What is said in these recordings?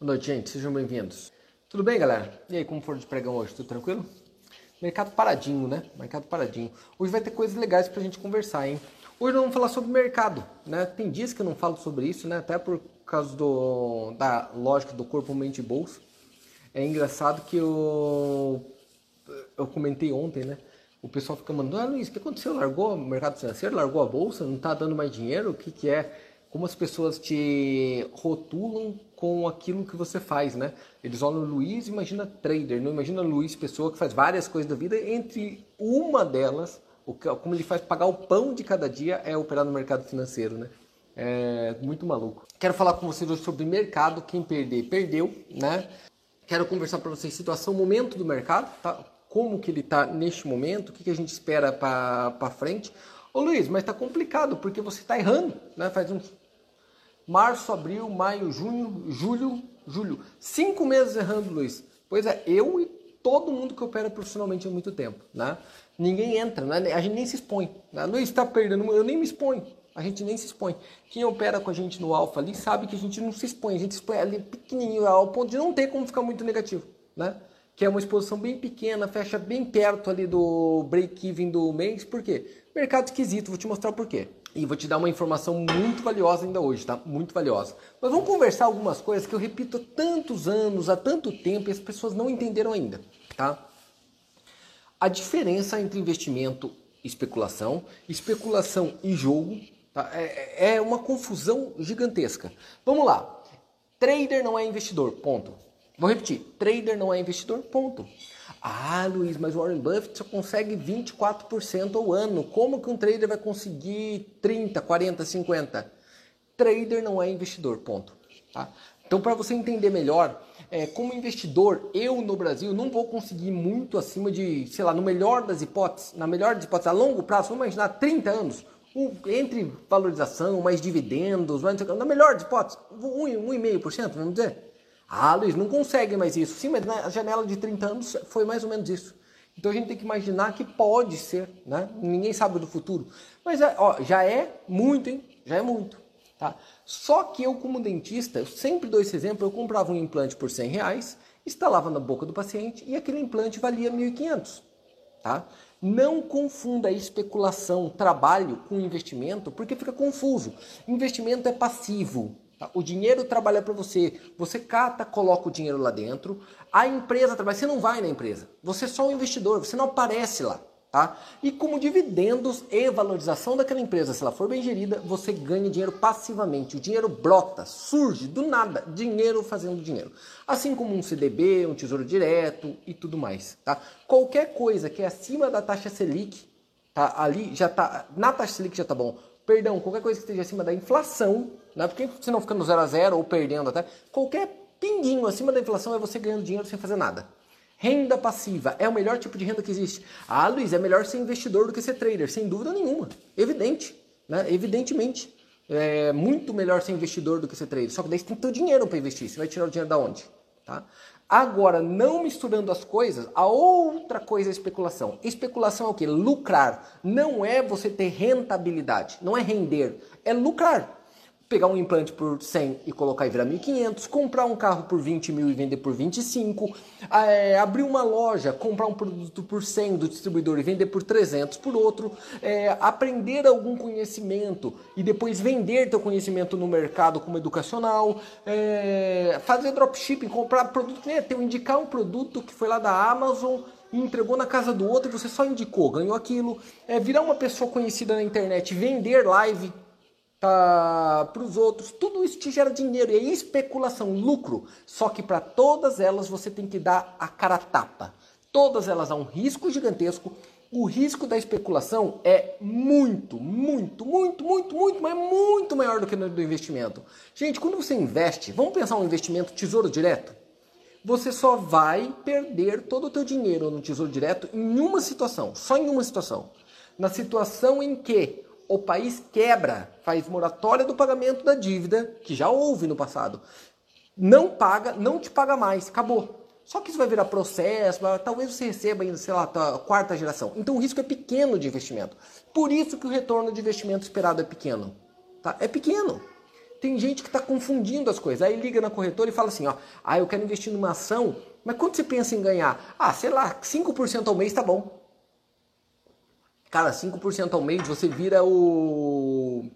Boa noite, gente. Sejam bem-vindos. Tudo bem, galera? E aí, como for de pregão hoje? Tudo tranquilo? Mercado paradinho, né? Mercado paradinho. Hoje vai ter coisas legais pra gente conversar, hein? Hoje nós vamos falar sobre mercado, né? Tem dias que eu não falo sobre isso, né? Até por causa do, da lógica do corpo, mente e bolsa. É engraçado que eu, eu comentei ontem, né? O pessoal fica mandando, ah Luiz, o que aconteceu? Largou o mercado financeiro? Largou a bolsa? Não tá dando mais dinheiro? O que que é? Como as pessoas te rotulam com aquilo que você faz, né? Eles olham o Luiz, imagina trader, não imagina Luiz, pessoa que faz várias coisas da vida, entre uma delas, o que, como ele faz pagar o pão de cada dia é operar no mercado financeiro, né? É muito maluco. Quero falar com vocês hoje sobre mercado, quem perder, perdeu, né? Quero conversar para vocês situação, momento do mercado, tá? Como que ele está neste momento, o que, que a gente espera para frente. Ô Luiz, mas está complicado porque você está errando, né? Faz uns março, abril, maio, junho, julho, julho. Cinco meses errando, Luiz. Pois é, eu e todo mundo que opera profissionalmente há muito tempo, né? Ninguém entra, né? A gente nem se expõe. Né? Luiz está perdendo, eu nem me exponho. A gente nem se expõe. Quem opera com a gente no alfa ali sabe que a gente não se expõe. A gente se expõe ali pequenininho, ao ponto de não ter como ficar muito negativo, né? Que é uma exposição bem pequena, fecha bem perto ali do break-even do mês. Por quê? Mercado esquisito, vou te mostrar por quê. E vou te dar uma informação muito valiosa ainda hoje, tá? Muito valiosa. Mas vamos conversar algumas coisas que eu repito há tantos anos, há tanto tempo e as pessoas não entenderam ainda, tá? A diferença entre investimento e especulação, especulação e jogo, tá? é, é uma confusão gigantesca. Vamos lá. Trader não é investidor, ponto. Vou repetir. Trader não é investidor, ponto. Ah, Luiz, mas o Warren Buffett só consegue 24% ao ano. Como que um trader vai conseguir 30, 40, 50? Trader não é investidor, ponto. Tá? Então, para você entender melhor, é, como investidor, eu no Brasil não vou conseguir muito acima de, sei lá, no melhor das hipóteses, na melhor das hipóteses, a longo prazo, vamos imaginar 30 anos, um, entre valorização, mais dividendos, mais, na melhor das hipóteses, 1,5%, vamos dizer. Ah, Luiz, não consegue mais isso. Sim, mas na janela de 30 anos foi mais ou menos isso. Então a gente tem que imaginar que pode ser, né? Ninguém sabe do futuro. Mas ó, já é muito, hein? Já é muito. Tá? Só que eu, como dentista, eu sempre dou esse exemplo, eu comprava um implante por 100 reais, instalava na boca do paciente e aquele implante valia 1.500. Tá? Não confunda especulação, trabalho com investimento, porque fica confuso. Investimento é passivo, Tá? O dinheiro trabalha para você. Você cata, coloca o dinheiro lá dentro. A empresa trabalha. Você não vai na empresa. Você é só um investidor. Você não aparece lá. Tá? E como dividendos e valorização daquela empresa, se ela for bem gerida, você ganha dinheiro passivamente. O dinheiro brota, surge do nada, dinheiro fazendo dinheiro. Assim como um CDB, um tesouro direto e tudo mais. Tá? Qualquer coisa que é acima da taxa Selic, tá? ali já tá. Na taxa Selic já tá bom. Perdão, qualquer coisa que esteja acima da inflação, né? Porque se não fica no zero a zero ou perdendo até, qualquer pinguinho acima da inflação é você ganhando dinheiro sem fazer nada. Renda passiva é o melhor tipo de renda que existe. Ah, Luiz, é melhor ser investidor do que ser trader, sem dúvida nenhuma. Evidente, né? Evidentemente. É muito melhor ser investidor do que ser trader. Só que daí você tem que ter dinheiro para investir. Você vai tirar o dinheiro da onde? Tá? Agora, não misturando as coisas, a outra coisa é especulação. Especulação é o que? Lucrar. Não é você ter rentabilidade, não é render, é lucrar pegar um implante por 100 e colocar e virar 1.500, comprar um carro por 20 mil e vender por 25, é, abrir uma loja, comprar um produto por 100 do distribuidor e vender por 300 por outro, é, aprender algum conhecimento e depois vender teu conhecimento no mercado como educacional, é, fazer dropshipping, comprar produto, né, ter, indicar um produto que foi lá da Amazon entregou na casa do outro e você só indicou, ganhou aquilo, é, virar uma pessoa conhecida na internet, vender live, para os outros, tudo isso te gera dinheiro e é especulação, lucro. Só que para todas elas você tem que dar a cara tapa. Todas elas há um risco gigantesco. O risco da especulação é muito, muito, muito, muito, muito, mas muito maior do que no do investimento. Gente, quando você investe, vamos pensar um investimento tesouro direto? Você só vai perder todo o teu dinheiro no tesouro direto em uma situação, só em uma situação. Na situação em que o país quebra, faz moratória do pagamento da dívida, que já houve no passado. Não paga, não te paga mais, acabou. Só que isso vai virar processo, talvez você receba ainda, sei lá, a quarta geração. Então o risco é pequeno de investimento. Por isso que o retorno de investimento esperado é pequeno. Tá? É pequeno. tem gente que está confundindo as coisas. Aí liga na corretora e fala assim, ó, ah, eu quero investir numa ação, mas quanto você pensa em ganhar? Ah, sei lá, 5% ao mês tá bom. Cara, 5% ao mês você vira o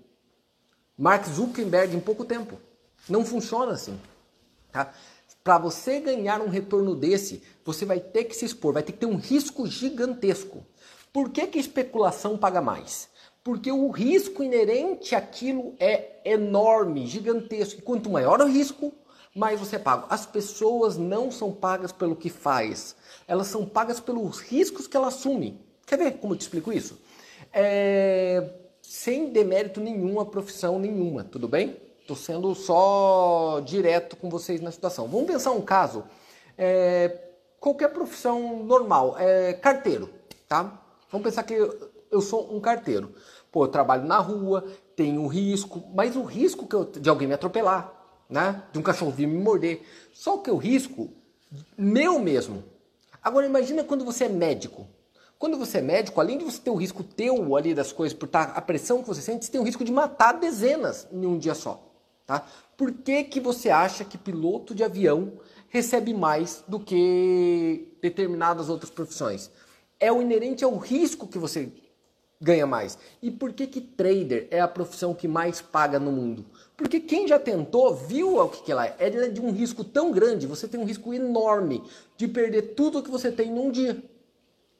Mark Zuckerberg em pouco tempo. Não funciona assim. Tá? Para você ganhar um retorno desse, você vai ter que se expor, vai ter que ter um risco gigantesco. Por que, que especulação paga mais? Porque o risco inerente àquilo é enorme, gigantesco. E quanto maior o risco, mais você paga. As pessoas não são pagas pelo que faz, elas são pagas pelos riscos que ela assume. Quer ver como eu te explico isso? É... Sem demérito nenhum a profissão nenhuma, tudo bem? Estou sendo só direto com vocês na situação. Vamos pensar um caso. É... Qualquer profissão normal, é carteiro, tá? Vamos pensar que eu sou um carteiro. Pô, eu trabalho na rua, tenho risco, mas o risco que eu, de alguém me atropelar, né? De um cachorro vir me morder. Só que o risco meu mesmo. Agora imagina quando você é médico. Quando você é médico, além de você ter o risco teu ali das coisas, por estar a pressão que você sente, você tem o risco de matar dezenas em um dia só. Tá? Por que, que você acha que piloto de avião recebe mais do que determinadas outras profissões? É o inerente ao risco que você ganha mais. E por que, que trader é a profissão que mais paga no mundo? Porque quem já tentou viu o que, que ela é. Ela é de um risco tão grande, você tem um risco enorme de perder tudo que você tem num dia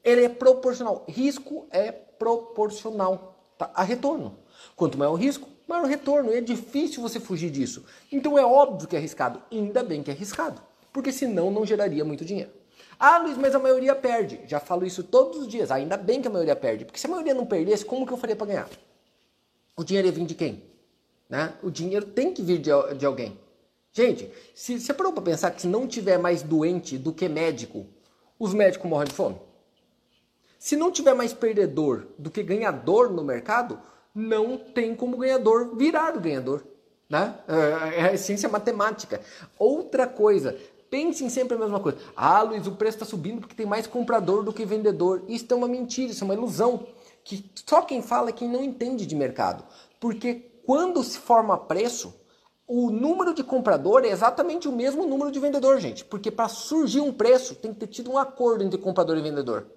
ele é proporcional. Risco é proporcional tá? a retorno. Quanto maior o risco, maior o retorno. E é difícil você fugir disso. Então é óbvio que é arriscado. Ainda bem que é arriscado. Porque senão não geraria muito dinheiro. Ah, Luiz, mas a maioria perde. Já falo isso todos os dias. Ainda bem que a maioria perde. Porque se a maioria não perdesse, como que eu faria para ganhar? O dinheiro ia vir de quem? Né? O dinheiro tem que vir de, de alguém. Gente, se você parou para pensar que se não tiver mais doente do que médico, os médicos morrem de fome? Se não tiver mais perdedor do que ganhador no mercado, não tem como ganhador virar o ganhador. Né? É, é a essência matemática. Outra coisa, pensem sempre a mesma coisa. Ah, Luiz, o preço está subindo porque tem mais comprador do que vendedor. Isso é uma mentira, isso é uma ilusão. Que só quem fala é quem não entende de mercado. Porque quando se forma preço, o número de comprador é exatamente o mesmo número de vendedor, gente. Porque para surgir um preço tem que ter tido um acordo entre comprador e vendedor.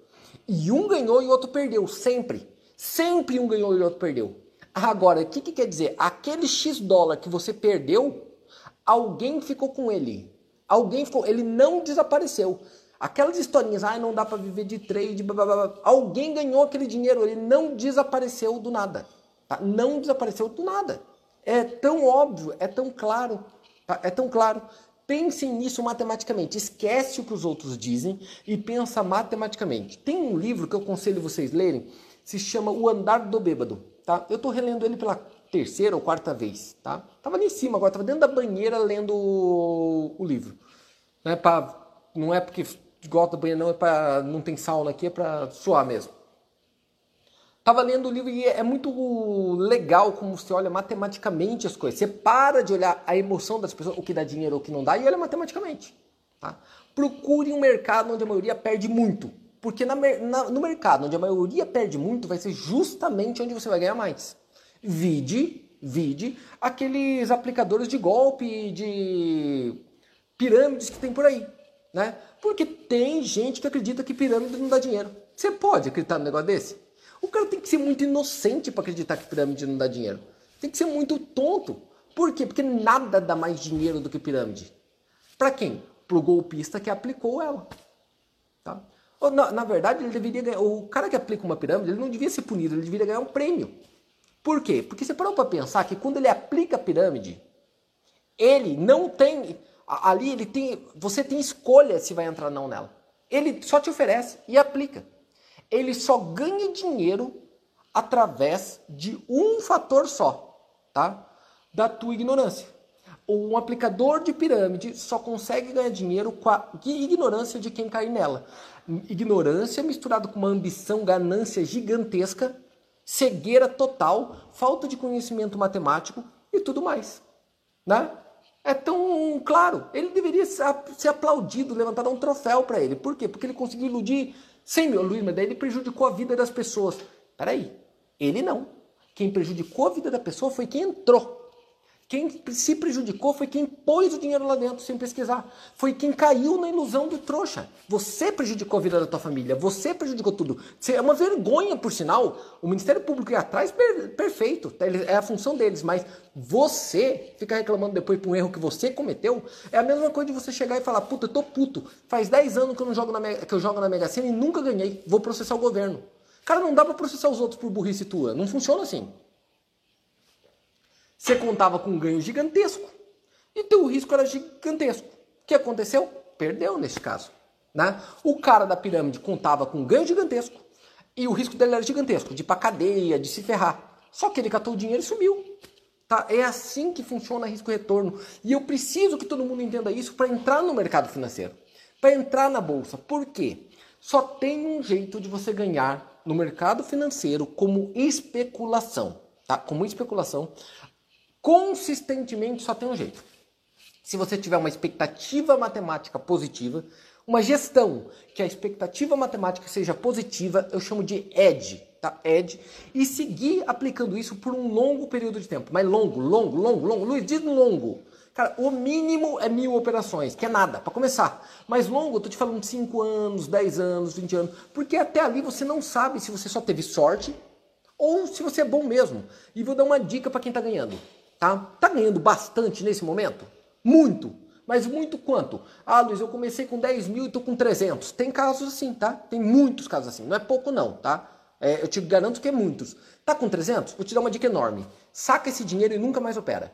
E um ganhou e o outro perdeu, sempre. Sempre um ganhou e o outro perdeu. Agora, o que, que quer dizer? Aquele X dólar que você perdeu, alguém ficou com ele. Alguém ficou, ele não desapareceu. Aquelas historinhas, ah, não dá para viver de trade, blá, blá, blá. alguém ganhou aquele dinheiro, ele não desapareceu do nada. Tá? Não desapareceu do nada. É tão óbvio, é tão claro, tá? é tão claro. Pensem nisso matematicamente. Esquece o que os outros dizem e pensa matematicamente. Tem um livro que eu aconselho vocês lerem, se chama O Andar do Bêbado. Tá? Eu estou relendo ele pela terceira ou quarta vez. Tá? Tava ali em cima agora, tava dentro da banheira lendo o, livro. Não é, não é porque gosta da banheira, não, é para não tem sauna aqui, é para suar mesmo. Tava lendo o livro e é muito legal como você olha matematicamente as coisas. Você para de olhar a emoção das pessoas, o que dá dinheiro ou o que não dá, e olha matematicamente. Tá? Procure um mercado onde a maioria perde muito. Porque na, na, no mercado onde a maioria perde muito, vai ser justamente onde você vai ganhar mais. Vide, vide aqueles aplicadores de golpe, de pirâmides que tem por aí. Né? Porque tem gente que acredita que pirâmide não dá dinheiro. Você pode acreditar num negócio desse? O cara tem que ser muito inocente para acreditar que pirâmide não dá dinheiro. Tem que ser muito tonto. Por quê? Porque nada dá mais dinheiro do que pirâmide. Para quem? Para o golpista que aplicou ela. Tá? Na, na, verdade, ele deveria ganhar. O cara que aplica uma pirâmide, ele não devia ser punido, ele deveria ganhar um prêmio. Por quê? Porque você parou para pensar que quando ele aplica a pirâmide, ele não tem. Ali ele tem. Você tem escolha se vai entrar ou não nela. Ele só te oferece e aplica ele só ganha dinheiro através de um fator só, tá? Da tua ignorância. Um aplicador de pirâmide só consegue ganhar dinheiro com a ignorância de quem cai nela. Ignorância misturada com uma ambição, ganância gigantesca, cegueira total, falta de conhecimento matemático e tudo mais, né? É tão claro. Ele deveria ser aplaudido, levantado um troféu para ele. Por quê? Porque ele conseguiu iludir 100 mil, Luiz, mas daí ele prejudicou a vida das pessoas. Peraí, ele não. Quem prejudicou a vida da pessoa foi quem entrou. Quem se prejudicou foi quem pôs o dinheiro lá dentro sem pesquisar. Foi quem caiu na ilusão do trouxa. Você prejudicou a vida da tua família. Você prejudicou tudo. É uma vergonha, por sinal. O Ministério Público ir atrás, perfeito. É a função deles. Mas você ficar reclamando depois por um erro que você cometeu, é a mesma coisa de você chegar e falar, puta, eu tô puto. Faz 10 anos que eu, não jogo na, que eu jogo na Mega Sena e nunca ganhei. Vou processar o governo. Cara, não dá pra processar os outros por burrice tua. Não funciona assim. Você contava com um ganho gigantesco e teu risco era gigantesco. O que aconteceu? Perdeu nesse caso. Né? O cara da pirâmide contava com um ganho gigantesco e o risco dele era gigantesco, de ir pra cadeia, de se ferrar. Só que ele catou o dinheiro e sumiu. Tá? É assim que funciona risco-retorno. E eu preciso que todo mundo entenda isso para entrar no mercado financeiro, para entrar na bolsa. Por quê? Só tem um jeito de você ganhar no mercado financeiro como especulação. Tá? Como especulação, consistentemente só tem um jeito. Se você tiver uma expectativa matemática positiva, uma gestão que a expectativa matemática seja positiva, eu chamo de ED, tá? ED, e seguir aplicando isso por um longo período de tempo. Mas longo, longo, longo, longo. Luiz, diz longo. Cara, o mínimo é mil operações, que é nada, para começar. Mas longo, eu tô te falando 5 anos, 10 anos, 20 anos. Porque até ali você não sabe se você só teve sorte ou se você é bom mesmo. E vou dar uma dica para quem tá ganhando. Tá? Tá ganhando bastante nesse momento? Muito. Mas muito quanto? Ah, Luiz, eu comecei com 10 mil e tô com 300. Tem casos assim, tá? Tem muitos casos assim. Não é pouco não, tá? É, eu te garanto que é muitos. Tá com 300? Vou te dar uma dica enorme. Saca esse dinheiro e nunca mais opera.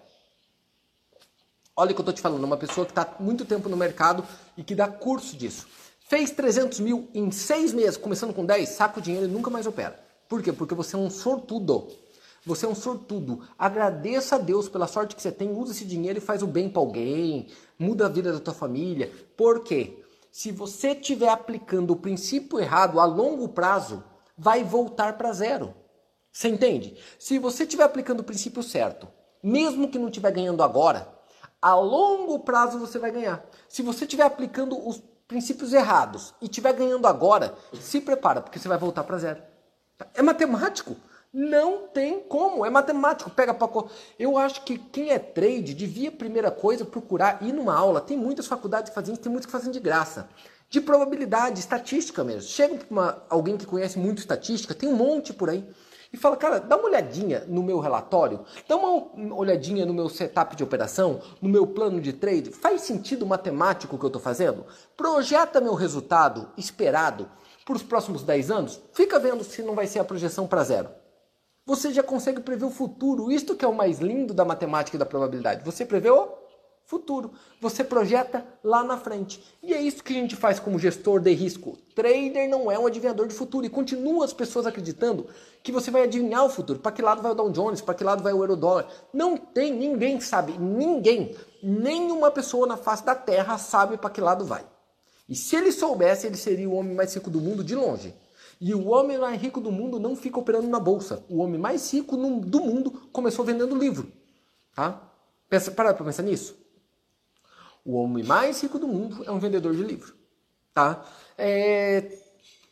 Olha o que eu tô te falando. Uma pessoa que está muito tempo no mercado e que dá curso disso. Fez 300 mil em seis meses, começando com 10, saca o dinheiro e nunca mais opera. Por quê? Porque você é um sortudo. Você é um sortudo. Agradeça a Deus pela sorte que você tem, usa esse dinheiro e faz o bem para alguém, muda a vida da tua família. Por quê? Se você estiver aplicando o princípio errado a longo prazo, vai voltar para zero. Você entende? Se você estiver aplicando o princípio certo, mesmo que não estiver ganhando agora, a longo prazo você vai ganhar. Se você estiver aplicando os princípios errados e estiver ganhando agora, se prepara, porque você vai voltar para zero. É matemático. Não tem como, é matemático, pega para Eu acho que quem é trade devia, primeira coisa, procurar ir numa aula. Tem muitas faculdades que fazem tem muitas que fazem de graça. De probabilidade, estatística mesmo. Chega para alguém que conhece muito estatística, tem um monte por aí, e fala, cara, dá uma olhadinha no meu relatório, dá uma olhadinha no meu setup de operação, no meu plano de trade. Faz sentido matemático o que eu estou fazendo? Projeta meu resultado esperado para os próximos 10 anos? Fica vendo se não vai ser a projeção para zero você já consegue prever o futuro. Isto que é o mais lindo da matemática e da probabilidade. Você prevê o futuro. Você projeta lá na frente. E é isso que a gente faz como gestor de risco. Trader não é um adivinhador de futuro. E continua as pessoas acreditando que você vai adivinhar o futuro. Para que lado vai o Dow Jones? Para que lado vai o euro-dólar? Não tem, ninguém sabe. Ninguém. Nenhuma pessoa na face da Terra sabe para que lado vai. E se ele soubesse, ele seria o homem mais rico do mundo de longe. E o homem mais rico do mundo não fica operando na bolsa. O homem mais rico do mundo começou vendendo livro. Tá? Pensa, para para pensar nisso. O homem mais rico do mundo é um vendedor de livro. Tá? É,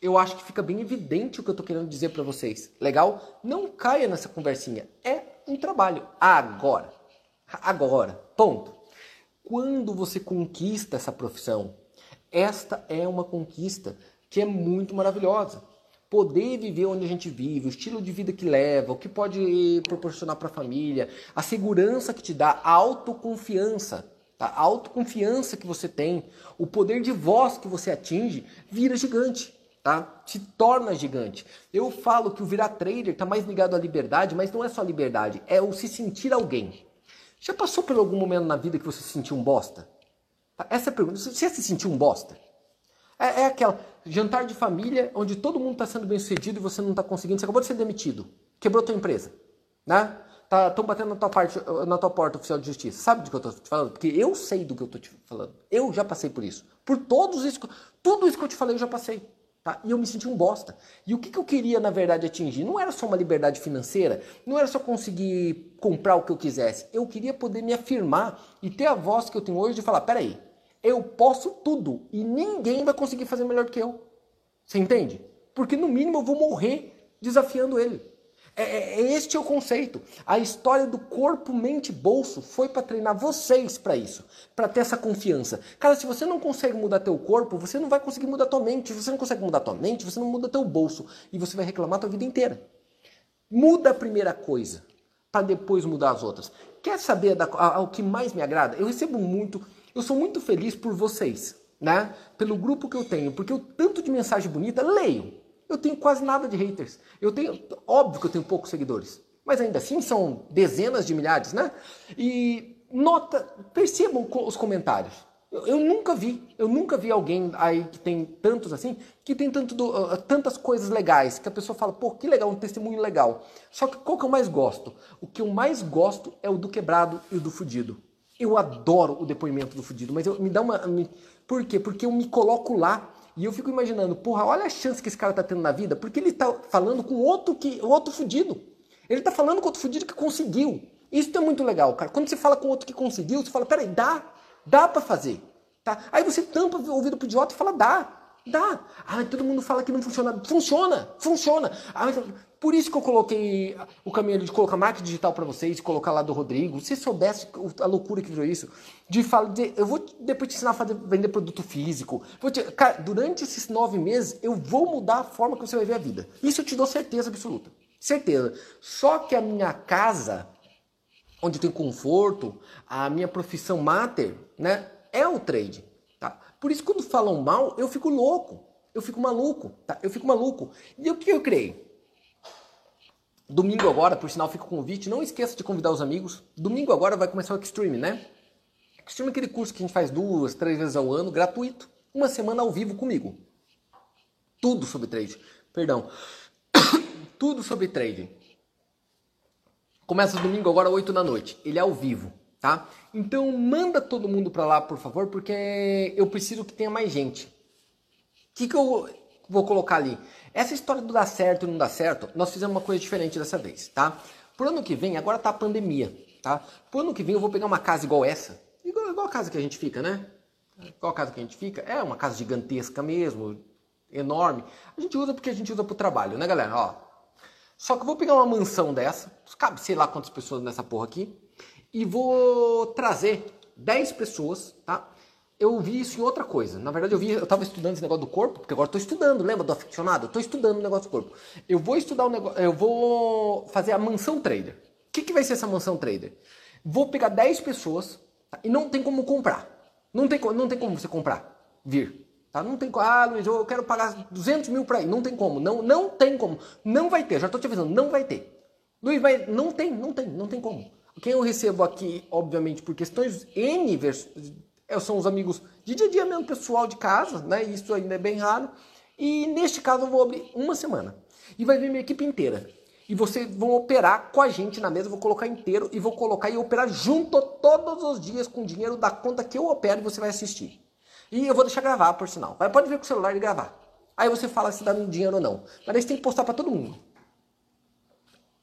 eu acho que fica bem evidente o que eu estou querendo dizer para vocês. Legal? Não caia nessa conversinha. É um trabalho. Agora. Agora. Ponto. Quando você conquista essa profissão, esta é uma conquista que é muito maravilhosa poder viver onde a gente vive, o estilo de vida que leva, o que pode proporcionar para a família, a segurança que te dá, a autoconfiança, tá? a autoconfiança que você tem, o poder de voz que você atinge, vira gigante. Tá? Se torna gigante. Eu falo que o virar trader está mais ligado à liberdade, mas não é só liberdade, é o se sentir alguém. Já passou por algum momento na vida que você se sentiu um bosta? Essa é a pergunta. Você se sentiu um bosta? É, é aquela jantar de família onde todo mundo está sendo bem sucedido e você não está conseguindo. Você acabou de ser demitido, quebrou tua empresa, né? Estão tá, batendo na tua, parte, na tua porta oficial de justiça. Sabe do que eu estou te falando? Porque eu sei do que eu estou te falando. Eu já passei por isso. Por todos isso, tudo isso que eu te falei eu já passei. Tá? E eu me senti um bosta. E o que, que eu queria, na verdade, atingir? Não era só uma liberdade financeira, não era só conseguir comprar o que eu quisesse. Eu queria poder me afirmar e ter a voz que eu tenho hoje de falar: peraí, eu posso tudo e ninguém vai conseguir fazer melhor que eu. Você entende? Porque no mínimo eu vou morrer desafiando ele. É, é, é este é o conceito. A história do corpo, mente, bolso foi para treinar vocês para isso, para ter essa confiança. Cara, se você não consegue mudar teu corpo, você não vai conseguir mudar tua mente. Se você não consegue mudar tua mente, você não muda teu bolso e você vai reclamar tua vida inteira. Muda a primeira coisa para depois mudar as outras. Quer saber da, a, a, o que mais me agrada? Eu recebo muito, eu sou muito feliz por vocês, né? Pelo grupo que eu tenho, porque o tanto de mensagem bonita, leio. Eu tenho quase nada de haters. Eu tenho, óbvio que eu tenho poucos seguidores, mas ainda assim são dezenas de milhares, né? E nota, percebam os comentários. Eu, nunca vi, eu nunca vi alguém aí que tem tantos assim, que tem tanto do, uh, tantas coisas legais, que a pessoa fala, pô, que legal, um testemunho legal. Só que qual que eu mais gosto? O que eu mais gosto é o do quebrado e o do fudido. Eu adoro o depoimento do fudido, mas eu, me dá uma. Me, por quê? Porque eu me coloco lá e eu fico imaginando, porra, olha a chance que esse cara tá tendo na vida, porque ele tá falando com outro que outro fudido. Ele tá falando com outro fudido que conseguiu. Isso é muito legal, cara. Quando você fala com outro que conseguiu, você fala, peraí, dá, dá para fazer. Tá? Aí você tampa o ouvido pro idiota e fala, dá. Dá. Ah, todo mundo fala que não funciona. Funciona, funciona. Ah, por isso que eu coloquei o caminho de colocar marketing digital para vocês, colocar lá do Rodrigo. Se soubesse a loucura que virou isso, de falar, de, eu vou depois te ensinar a fazer, vender produto físico. Te, cara, durante esses nove meses, eu vou mudar a forma que você vai ver a vida. Isso eu te dou certeza absoluta. Certeza. Só que a minha casa, onde tenho conforto, a minha profissão mater, né, é o trade. Por isso, quando falam mal, eu fico louco. Eu fico maluco, tá? Eu fico maluco. E o que eu criei? Domingo agora, por sinal, fica o convite. Não esqueça de convidar os amigos. Domingo agora vai começar o Extreme, né? Extreme é aquele curso que a gente faz duas, três vezes ao ano, gratuito. Uma semana ao vivo comigo. Tudo sobre trade. Perdão. Tudo sobre trade. Começa domingo agora, 8 da noite. Ele é ao vivo tá? Então manda todo mundo para lá, por favor, porque eu preciso que tenha mais gente. O que, que eu vou colocar ali? Essa história do dar certo e não dar certo, nós fizemos uma coisa diferente dessa vez, tá? Pro ano que vem, agora tá a pandemia, tá? Pro ano que vem eu vou pegar uma casa igual essa, igual, igual a casa que a gente fica, né? Igual a casa que a gente fica, é uma casa gigantesca mesmo, enorme. A gente usa porque a gente usa pro trabalho, né, galera? Ó, só que eu vou pegar uma mansão dessa, cabe sei lá quantas pessoas nessa porra aqui, e vou trazer 10 pessoas, tá? Eu vi isso em outra coisa. Na verdade, eu vi, eu estava estudando esse negócio do corpo, porque agora estou estudando, lembra do aficionado? Estou estudando o negócio do corpo. Eu vou estudar o negócio, eu vou fazer a mansão trader. O que, que vai ser essa mansão trader? Vou pegar 10 pessoas tá? e não tem como comprar. Não tem, não tem como você comprar, vir. Tá? Não tem como. Ah, Luiz, eu quero pagar 200 mil para ir. Não tem como. Não, não tem como. Não vai ter. Já estou te avisando, não vai ter. Luiz, vai, não tem, não tem, não tem como. Quem eu recebo aqui, obviamente, por questões N é, são os amigos de dia a dia mesmo, pessoal de casa, né? Isso ainda é bem raro. E neste caso eu vou abrir uma semana. E vai vir minha equipe inteira. E vocês vão operar com a gente na mesa, vou colocar inteiro e vou colocar e operar junto todos os dias com o dinheiro da conta que eu opero e você vai assistir. E eu vou deixar gravar, por sinal. Mas pode vir com o celular e gravar. Aí você fala se dá dinheiro ou não. Mas aí você tem que postar para todo mundo.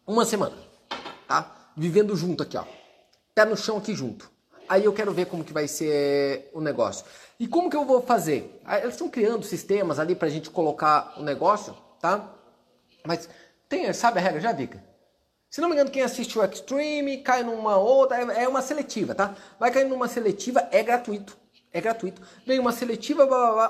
Uma semana, tá? vivendo junto aqui, ó. Pé no chão aqui junto. Aí eu quero ver como que vai ser o negócio. E como que eu vou fazer? Eles estão criando sistemas ali pra gente colocar o negócio, tá? Mas tem, sabe a regra já, Vika? Se não me engano, quem assiste o Extreme cai numa outra, é, é uma seletiva, tá? Vai cair numa seletiva, é gratuito. É gratuito. Vem uma seletiva,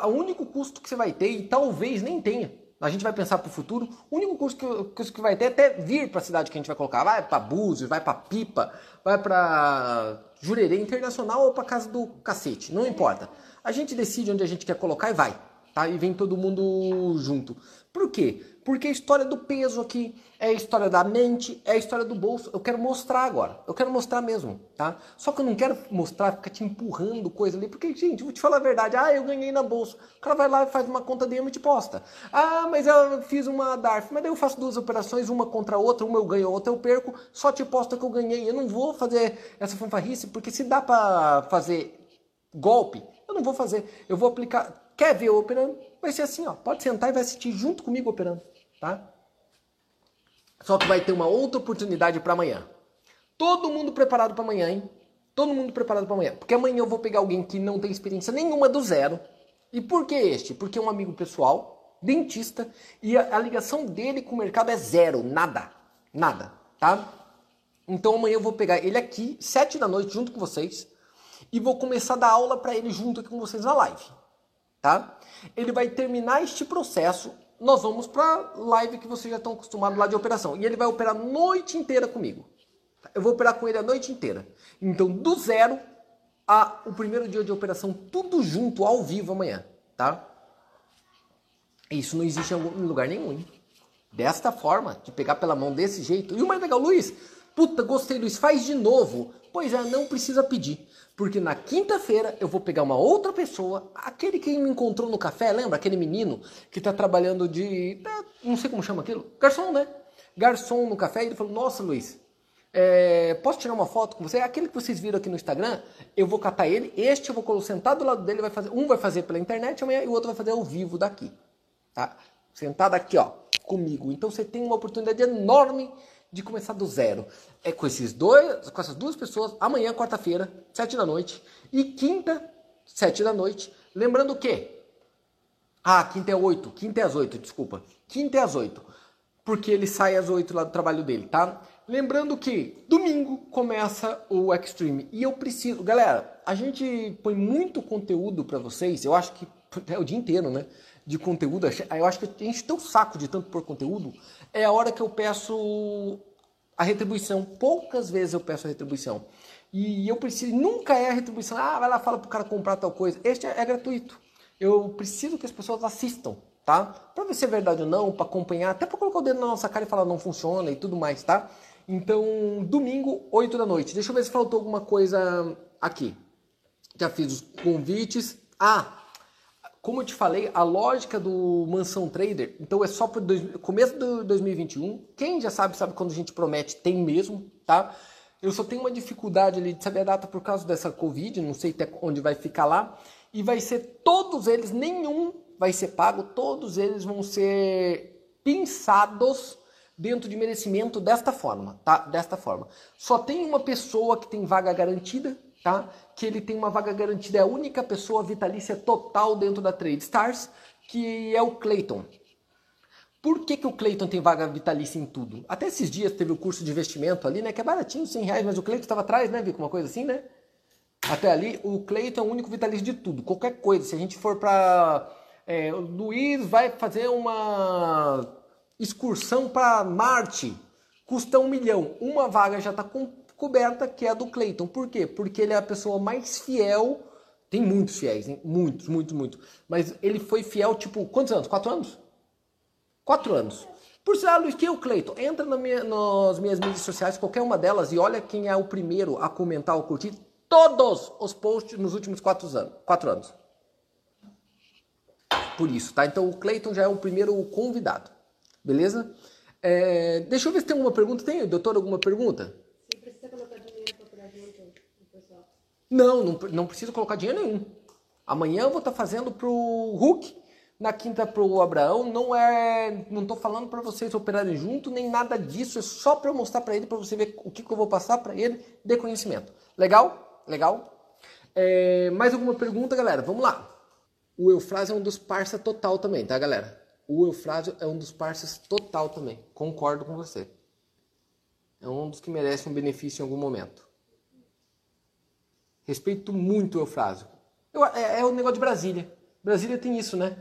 o único custo que você vai ter, e talvez nem tenha, a gente vai pensar para o futuro, o único curso que, que vai ter é até vir para a cidade que a gente vai colocar. Vai para Búzios, vai para Pipa, vai para Jurerê Internacional ou para casa do cacete, não importa. A gente decide onde a gente quer colocar e vai, tá? E vem todo mundo junto. Por quê? Porque a história do peso aqui é a história da mente, é a história do bolso. Eu quero mostrar agora. Eu quero mostrar mesmo, tá? Só que eu não quero mostrar, ficar te empurrando coisa ali. Porque, gente, vou te falar a verdade. Ah, eu ganhei na bolsa. O cara vai lá e faz uma conta DM e te posta. Ah, mas eu fiz uma DARF. Mas daí eu faço duas operações, uma contra a outra. Uma eu ganho, outra eu perco. Só te posta que eu ganhei. Eu não vou fazer essa fanfarrice, porque se dá pra fazer golpe, eu não vou fazer. Eu vou aplicar. Quer ver eu operando? Vai ser assim, ó. Pode sentar e vai assistir junto comigo operando tá? Só que vai ter uma outra oportunidade para amanhã. Todo mundo preparado para amanhã, hein? Todo mundo preparado para amanhã. Porque amanhã eu vou pegar alguém que não tem experiência nenhuma do zero. E por que este? Porque é um amigo pessoal, dentista, e a, a ligação dele com o mercado é zero, nada. Nada, tá? Então amanhã eu vou pegar ele aqui, sete da noite, junto com vocês, e vou começar a dar aula para ele junto aqui com vocês na live, tá? Ele vai terminar este processo, nós vamos para live que vocês já estão acostumados lá de operação, e ele vai operar a noite inteira comigo. Eu vou operar com ele a noite inteira. Então, do zero a o primeiro dia de operação, tudo junto, ao vivo amanhã, tá? Isso não existe em lugar nenhum, hein? Desta forma, de pegar pela mão desse jeito. E o mais legal, Luiz, puta, gostei, Luiz, faz de novo. Pois é, não precisa pedir. Porque na quinta-feira eu vou pegar uma outra pessoa, aquele que me encontrou no café, lembra? Aquele menino que tá trabalhando de. Não sei como chama aquilo. Garçom, né? Garçom no café. E ele falou: Nossa, Luiz, é, posso tirar uma foto com você? Aquele que vocês viram aqui no Instagram, eu vou catar ele. Este eu vou sentar do lado dele, vai fazer, um vai fazer pela internet amanhã e o outro vai fazer ao vivo daqui. Tá? Sentado aqui, ó, comigo. Então você tem uma oportunidade enorme de começar do zero. É com esses dois, com essas duas pessoas, amanhã, quarta-feira, sete da noite, e quinta, sete da noite. Lembrando que. Ah, quinta é oito. Quinta é às oito, desculpa. Quinta é às oito. Porque ele sai às oito lá do trabalho dele, tá? Lembrando que domingo começa o Extreme e eu preciso, galera, a gente põe muito conteúdo para vocês. Eu acho que é o dia inteiro, né? De conteúdo. Eu acho que a gente tem um saco de tanto por conteúdo. É a hora que eu peço a retribuição. Poucas vezes eu peço a retribuição. E eu preciso, nunca é a retribuição. Ah, vai lá, fala pro cara comprar tal coisa. Este é, é gratuito. Eu preciso que as pessoas assistam, tá? Para ver se é verdade ou não, para acompanhar, até para colocar o dedo na nossa cara e falar não funciona e tudo mais, tá? Então, domingo, 8 da noite. Deixa eu ver se faltou alguma coisa aqui. Já fiz os convites. Ah, como eu te falei, a lógica do Mansão Trader, então é só para começo de 2021. Quem já sabe, sabe quando a gente promete, tem mesmo, tá? Eu só tenho uma dificuldade ali de saber a data por causa dessa Covid, não sei até onde vai ficar lá. E vai ser todos eles, nenhum vai ser pago, todos eles vão ser pinçados dentro de merecimento desta forma, tá? Desta forma. Só tem uma pessoa que tem vaga garantida, tá? Que ele tem uma vaga garantida, é a única pessoa vitalícia total dentro da Trade Stars, que é o Clayton. Por que, que o Clayton tem vaga vitalícia em tudo? Até esses dias teve o curso de investimento ali, né? Que é baratinho, 100 reais, mas o Clayton estava atrás, né, Vico? Uma coisa assim, né? Até ali, o Clayton é o único vitalício de tudo. Qualquer coisa, se a gente for para... É, o Luiz vai fazer uma excursão para Marte custa um milhão. Uma vaga já está coberta, que é a do Clayton. Por quê? Porque ele é a pessoa mais fiel. Tem muitos fiéis, hein? muitos, muitos, muitos. Mas ele foi fiel, tipo, quantos anos? Quatro anos? Quatro anos. Por sinal, Luiz, quem é o Cleiton? Entra na minha, nas minhas mídias sociais, qualquer uma delas, e olha quem é o primeiro a comentar ou curtir todos os posts nos últimos quatro anos. Quatro anos. Por isso, tá? Então o Cleiton já é o primeiro convidado. Beleza? É, deixa eu ver se tem alguma pergunta. Tem, doutor, alguma pergunta? Você precisa colocar dinheiro para operar junto pessoal? Não, não, não precisa colocar dinheiro nenhum. Amanhã eu vou estar tá fazendo pro Hulk, na quinta pro Abraão. Não é, não tô falando para vocês operarem junto nem nada disso. É só para eu mostrar para ele, para você ver o que, que eu vou passar para ele de conhecimento. Legal? Legal? É, mais alguma pergunta, galera? Vamos lá. O Eufrásio é um dos parça total também, tá, galera? O Eufrásio é um dos parceiros total também. Concordo com você. É um dos que merece um benefício em algum momento. Respeito muito o Eufrásio. Eu, é, é o negócio de Brasília. Brasília tem isso, né?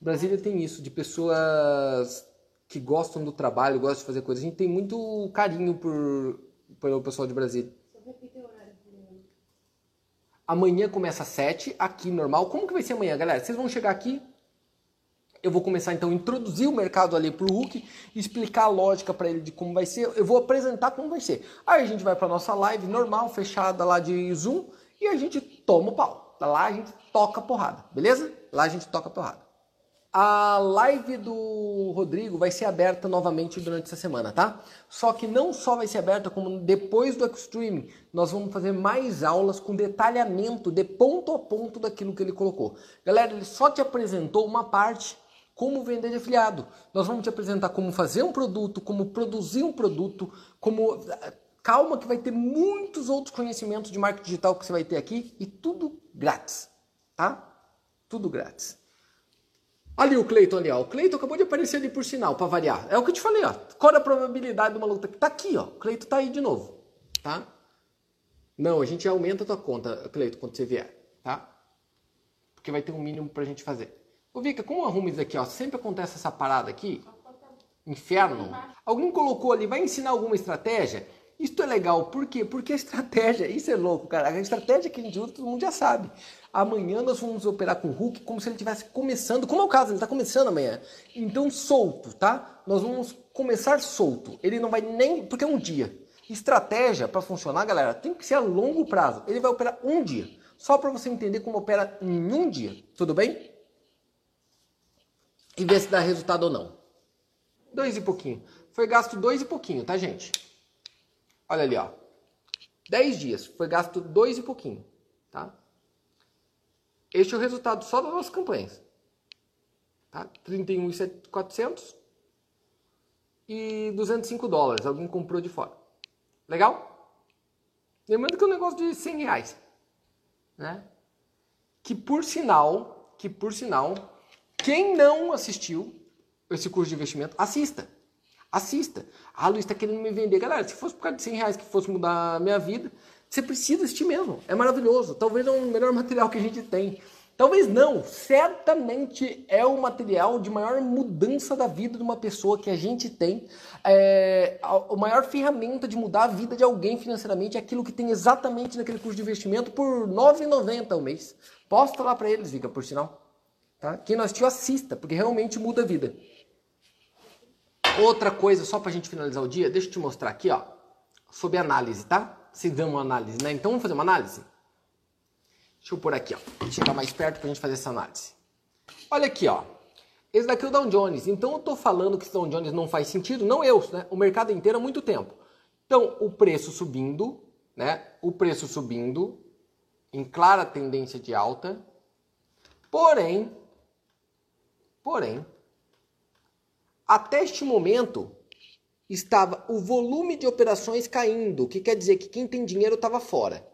Brasília tem isso, de pessoas que gostam do trabalho, gostam de fazer coisas. A gente tem muito carinho por, pelo pessoal de Brasília. Amanhã começa às 7, aqui normal. Como que vai ser amanhã, galera? Vocês vão chegar aqui, eu vou começar então a introduzir o mercado ali para o Hulk, explicar a lógica para ele de como vai ser. Eu vou apresentar como vai ser. Aí a gente vai para nossa live normal, fechada lá de Zoom, e a gente toma o pau. Lá a gente toca porrada, beleza? Lá a gente toca porrada. A live do Rodrigo vai ser aberta novamente durante essa semana, tá? Só que não só vai ser aberta, como depois do Extreme, nós vamos fazer mais aulas com detalhamento de ponto a ponto daquilo que ele colocou. Galera, ele só te apresentou uma parte como vender de afiliado. Nós vamos te apresentar como fazer um produto, como produzir um produto, como calma que vai ter muitos outros conhecimentos de marketing digital que você vai ter aqui e tudo grátis, tá? Tudo grátis. Ali o Cleiton ali, ó. O Cleiton acabou de aparecer ali por sinal, para variar. É o que eu te falei, ó. Qual é a probabilidade do maluco tá aqui, ó. O Cleiton tá aí de novo, tá? Não, a gente aumenta a tua conta, Cleiton, quando você vier, tá? Porque vai ter um mínimo pra gente fazer. Ô, Vika, como arruma isso aqui, ó? Sempre acontece essa parada aqui. Inferno. Alguém colocou ali, vai ensinar alguma estratégia? Isso é legal, por quê? Porque a estratégia, isso é louco, cara. A estratégia que a gente usa, todo mundo já sabe. Amanhã nós vamos operar com o Hulk como se ele estivesse começando, como é o caso, ele está começando amanhã. Então, solto, tá? Nós vamos começar solto. Ele não vai nem. Porque é um dia. Estratégia para funcionar, galera, tem que ser a longo prazo. Ele vai operar um dia. Só para você entender como opera em um dia. Tudo bem? E ver se dá resultado ou não. Dois e pouquinho. Foi gasto dois e pouquinho, tá, gente? Olha ali, ó. 10 dias, foi gasto dois e pouquinho, tá? Este é o resultado só das nossas campanhas. Tá? 31.400 e 205 dólares. Alguém comprou de fora. Legal? Lembrando que é um negócio de 100 reais. Né? Que por sinal, que por sinal, quem não assistiu esse curso de investimento, assista. Assista. Ah, Luiz está querendo me vender. Galera, se fosse por causa de 100 reais que fosse mudar a minha vida, você precisa assistir mesmo. É maravilhoso. Talvez é o melhor material que a gente tem. Talvez não. Certamente é o material de maior mudança da vida de uma pessoa que a gente tem. É, a, maior ferramenta de mudar a vida de alguém financeiramente é aquilo que tem exatamente naquele curso de investimento por R$ 9,90 ao mês. Posta lá para eles, Vika, por sinal. Tá? Quem não assistiu, assista, porque realmente muda a vida. Outra coisa, só para a gente finalizar o dia, deixa eu te mostrar aqui, ó, sobre análise, tá? Se uma análise, né? Então vamos fazer uma análise? Deixa eu pôr aqui, ó, chegar mais perto para a gente fazer essa análise. Olha aqui, ó. Esse daqui é o Dow Jones. Então eu estou falando que o Dow Jones não faz sentido, não eu, né? O mercado inteiro há muito tempo. Então o preço subindo, né? O preço subindo em clara tendência de alta. Porém, porém, até este momento, estava o volume de operações caindo, o que quer dizer que quem tem dinheiro estava fora.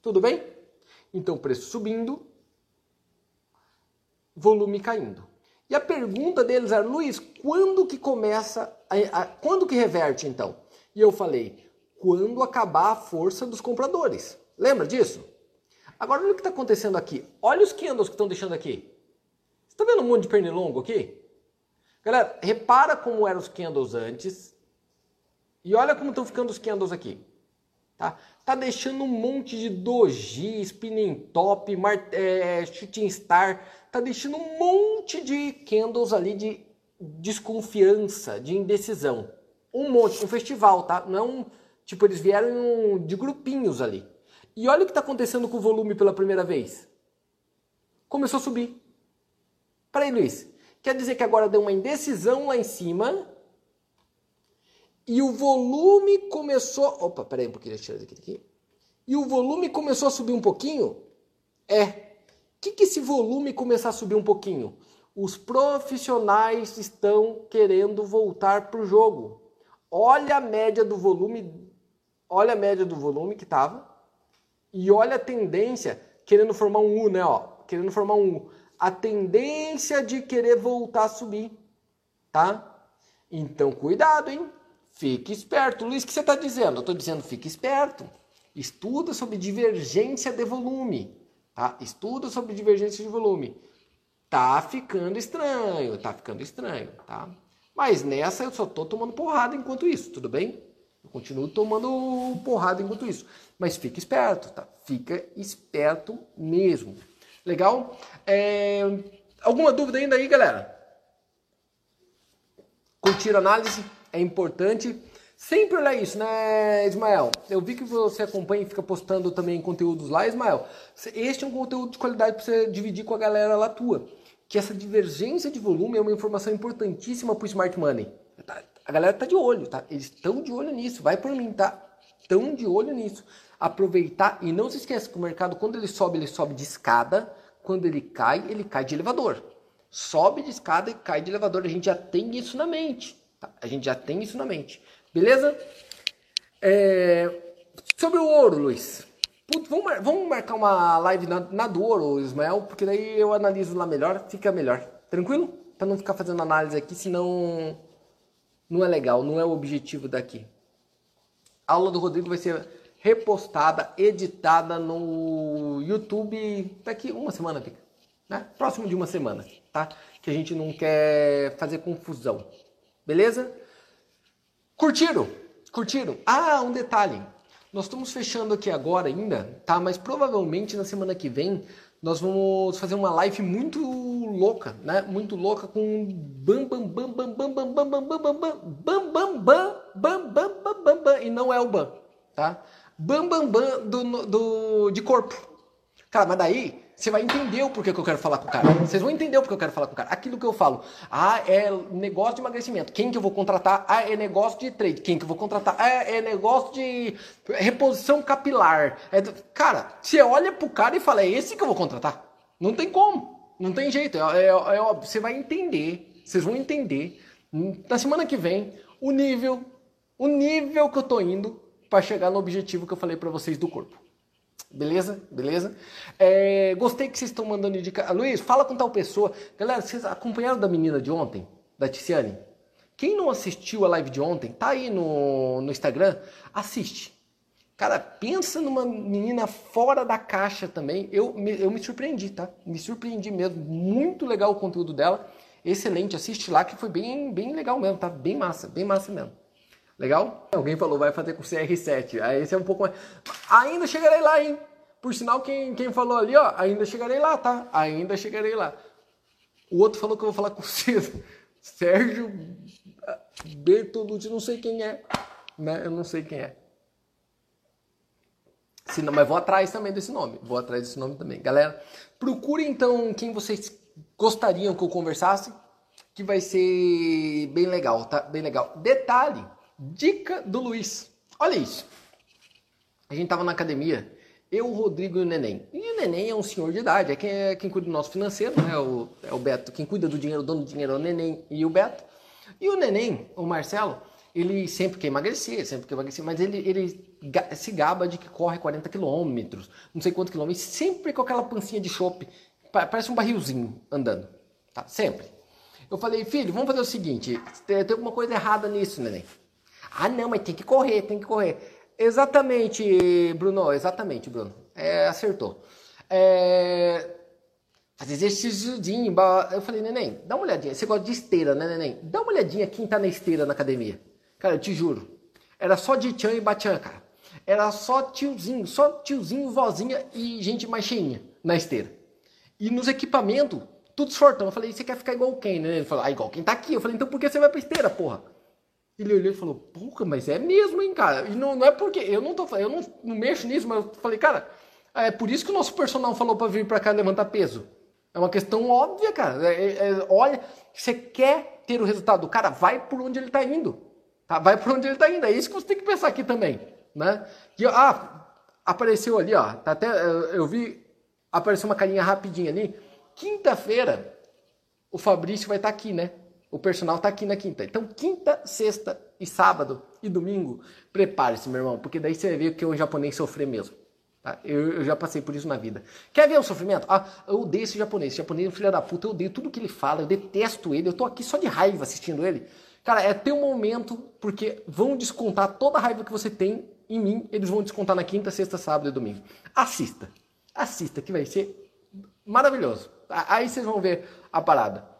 Tudo bem? Então, preço subindo, volume caindo. E a pergunta deles era, Luiz, quando que começa, a, a, quando que reverte então? E eu falei, quando acabar a força dos compradores. Lembra disso? Agora olha o que está acontecendo aqui. Olha os candles que estão deixando aqui. Está vendo um monte de pernilongo aqui? Galera, repara como eram os candles antes. E olha como estão ficando os candles aqui. Tá? Tá deixando um monte de doji, spinning top, é, shooting star. Tá deixando um monte de candles ali de desconfiança, de indecisão. Um monte, um festival, tá? Não é. Tipo, eles vieram de grupinhos ali. E olha o que está acontecendo com o volume pela primeira vez. Começou a subir. Peraí, Luiz. Quer dizer que agora deu uma indecisão lá em cima. E o volume começou. Opa, peraí um pouquinho, deixa eu tirar isso aqui. E o volume começou a subir um pouquinho? É. O que, que esse volume começar a subir um pouquinho? Os profissionais estão querendo voltar para o jogo. Olha a média do volume. Olha a média do volume que estava. E olha a tendência querendo formar um U, né? Ó, querendo formar um U a tendência de querer voltar a subir, tá? Então, cuidado, hein? Fique esperto. Luiz, o que você está dizendo? Eu estou dizendo, fique esperto. Estuda sobre divergência de volume, tá? Estuda sobre divergência de volume. Tá ficando estranho, tá ficando estranho, tá? Mas nessa eu só tô tomando porrada enquanto isso, tudo bem? Eu continuo tomando porrada enquanto isso. Mas fique esperto, tá? Fica esperto mesmo. Legal? É... Alguma dúvida ainda aí, galera? Curtir a análise é importante. Sempre olha isso, né, Ismael? Eu vi que você acompanha e fica postando também conteúdos lá, Ismael. Este é um conteúdo de qualidade para você dividir com a galera lá tua. Que essa divergência de volume é uma informação importantíssima para o Smart Money. Tá, a galera tá de olho, tá? Eles estão de olho nisso. Vai por mim, tá? Estão de olho nisso aproveitar e não se esqueça que o mercado quando ele sobe, ele sobe de escada, quando ele cai, ele cai de elevador. Sobe de escada e cai de elevador. A gente já tem isso na mente. Tá? A gente já tem isso na mente. Beleza? É... Sobre o ouro, Luiz. Vamos, mar... vamos, marcar uma live na, na do ouro, Ismael, porque daí eu analiso lá melhor, fica melhor. Tranquilo? Para não ficar fazendo análise aqui, senão não é legal, não é o objetivo daqui. A aula do Rodrigo vai ser repostada, editada no YouTube daqui uma semana. Né? Próximo de uma semana, tá? Que a gente não quer fazer confusão. Beleza? Curtiram? Curtiram? Ah, um detalhe. Nós estamos fechando aqui agora ainda, tá? Mas provavelmente na semana que vem nós vamos fazer uma live muito louca, né? Muito louca com bam bam bam bam bam bam bam bam bam bam bam bam bam bam bam bam bam bam e não é o bam, tá? Bam bam bam do, do de corpo. Cara, mas daí você vai entender o porquê que eu quero falar com o cara. Vocês vão entender o porquê que eu quero falar com o cara. Aquilo que eu falo. Ah, é negócio de emagrecimento. Quem que eu vou contratar? Ah, é negócio de trade. Quem que eu vou contratar? Ah, é negócio de reposição capilar. É... Cara, você olha pro cara e fala, é esse que eu vou contratar. Não tem como. Não tem jeito. É, é, é óbvio. Você vai entender. Vocês vão entender. Na semana que vem, o nível, o nível que eu tô indo para chegar no objetivo que eu falei para vocês do corpo. Beleza? Beleza? É, gostei que vocês estão mandando indicar. Luiz, fala com tal pessoa. Galera, vocês acompanharam da menina de ontem? Da Ticiane? Quem não assistiu a live de ontem, tá aí no, no Instagram, assiste. Cara, pensa numa menina fora da caixa também. Eu, eu me surpreendi, tá? Me surpreendi mesmo. Muito legal o conteúdo dela. Excelente. Assiste lá que foi bem, bem legal mesmo, tá? Bem massa, bem massa mesmo. Legal? Alguém falou, vai fazer com CR7. Aí esse é um pouco mais. Ainda chegarei lá, hein? Por sinal, quem, quem falou ali, ó, ainda chegarei lá, tá? Ainda chegarei lá. O outro falou que eu vou falar com você. Sérgio Bertolucci, não sei quem é. Né? Eu não sei quem é. Se não, mas vou atrás também desse nome. Vou atrás desse nome também. Galera, procure então quem vocês gostariam que eu conversasse, que vai ser bem legal, tá? Bem legal. Detalhe, Dica do Luiz. Olha isso. A gente tava na academia, eu, o Rodrigo e o Neném. E o Neném é um senhor de idade, é quem, é quem cuida do nosso financeiro, né? O, é o Beto. Quem cuida do dinheiro, o dono do dinheiro é o Neném e o Beto. E o Neném, o Marcelo, ele sempre quer emagrecer, sempre quer emagrecer, mas ele, ele se gaba de que corre 40 quilômetros, não sei quantos quilômetros, sempre com aquela pancinha de chope, parece um barrilzinho andando, tá? Sempre. Eu falei, filho, vamos fazer o seguinte, tem alguma coisa errada nisso, Neném. Ah, não, mas tem que correr, tem que correr. Exatamente, Bruno, exatamente, Bruno. É, acertou. É, fazer exercíciozinho. Eu falei, neném, dá uma olhadinha. Você gosta de esteira, né, neném? Dá uma olhadinha quem tá na esteira na academia. Cara, eu te juro. Era só de tchan e batian, cara. Era só tiozinho, só tiozinho, vozinha e gente mais cheinha na esteira. E nos equipamentos, tudo sortão. Eu falei, você quer ficar igual quem, né? Ele falou, ah, igual quem tá aqui. Eu falei, então por que você vai pra esteira, porra? Ele olhou e falou, porra, mas é mesmo, hein, cara? E não, não é porque eu não tô eu não, não mexo nisso, mas eu falei, cara, é por isso que o nosso personal falou para vir para cá levantar peso. É uma questão óbvia, cara. É, é, é, olha, você quer ter o resultado do cara, vai por onde ele tá indo. Tá? Vai por onde ele tá indo. É isso que você tem que pensar aqui também, né? E, ah, apareceu ali, ó. Tá até, eu vi, apareceu uma carinha rapidinha ali. Quinta-feira, o Fabrício vai estar tá aqui, né? O personal está aqui na quinta. Então, quinta, sexta e sábado e domingo, prepare-se, meu irmão, porque daí você vai ver o que o japonês sofrer mesmo. Tá? Eu, eu, já passei por isso na vida. Quer ver o sofrimento? Ah, eu odeio esse japonês. Esse japonês é um filho da puta. Eu odeio tudo que ele fala. Eu detesto ele. Eu tô aqui só de raiva assistindo ele. Cara, é ter um momento, porque vão descontar toda a raiva que você tem em mim. Eles vão descontar na quinta, sexta, sábado e domingo. Assista. Assista, que vai ser maravilhoso. Aí vocês vão ver a parada.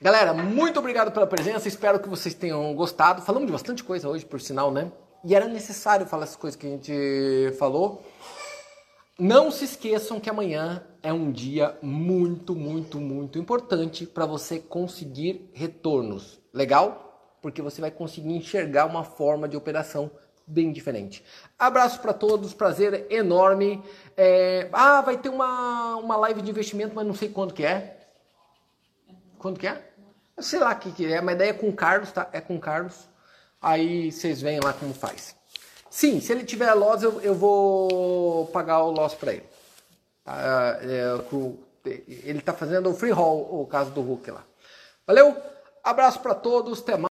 Galera, muito obrigado pela presença. Espero que vocês tenham gostado. Falamos de bastante coisa hoje, por sinal, né? E era necessário falar essas coisas que a gente falou. Não se esqueçam que amanhã é um dia muito, muito, muito importante para você conseguir retornos. Legal? Porque você vai conseguir enxergar uma forma de operação bem diferente. Abraço para todos, prazer enorme. É... Ah, vai ter uma, uma live de investimento, mas não sei quando que é. Quando que é? Sei lá o que, que é, mas daí é com o Carlos, tá? É com o Carlos. Aí vocês veem lá como faz. Sim, se ele tiver loss, eu, eu vou pagar o loss para ele. Tá? É, ele tá fazendo o free roll, o caso do Hulk lá. Valeu? Abraço para todos, até mais.